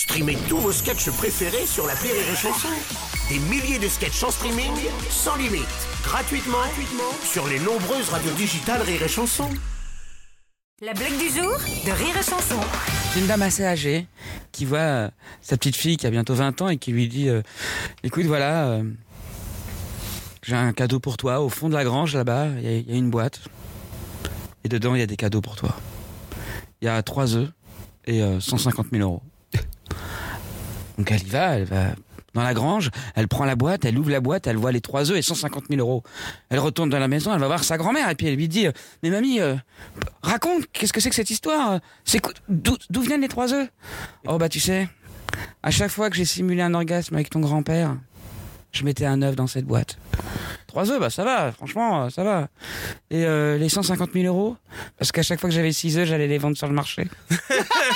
Streamez tous vos sketchs préférés sur la Rire et Chanson. Des milliers de sketchs en streaming, sans limite, gratuitement, gratuitement sur les nombreuses radios digitales Rire et Chanson. La blague du jour de Rire et Chanson. C'est une dame assez âgée qui voit euh, sa petite fille qui a bientôt 20 ans et qui lui dit euh, Écoute, voilà, euh, j'ai un cadeau pour toi. Au fond de la grange, là-bas, il y, y a une boîte. Et dedans, il y a des cadeaux pour toi. Il y a trois œufs et euh, 150 000 euros. Donc elle y va, elle va dans la grange, elle prend la boîte, elle ouvre la boîte, elle voit les trois œufs et 150 000 euros. Elle retourne dans la maison, elle va voir sa grand-mère et puis elle lui dit euh, Mais mamie, euh, raconte, qu'est-ce que c'est que cette histoire C'est quoi- d'où viennent les trois œufs? Oh bah tu sais, à chaque fois que j'ai simulé un orgasme avec ton grand-père, je mettais un œuf dans cette boîte. Trois œufs, bah ça va, franchement, euh, ça va. Et euh, les 150 000 euros Parce qu'à chaque fois que j'avais six œufs, j'allais les vendre sur le marché.